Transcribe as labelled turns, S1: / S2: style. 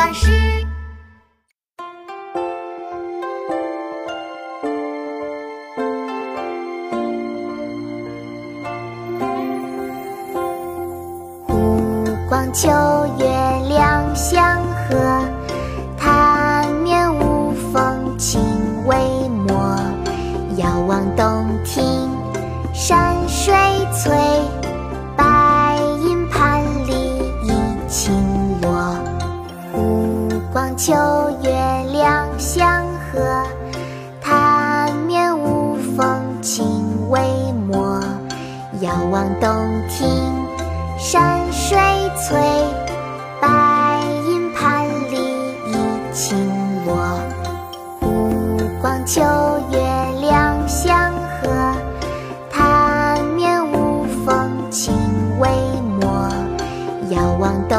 S1: 巴士。湖光秋月两相和，潭面无风镜未磨。遥望洞庭山水秋月两相和，潭面无风镜未磨。遥望洞庭山水翠，白银盘里一青螺。湖光秋月两相和，潭面无风镜未磨。遥望洞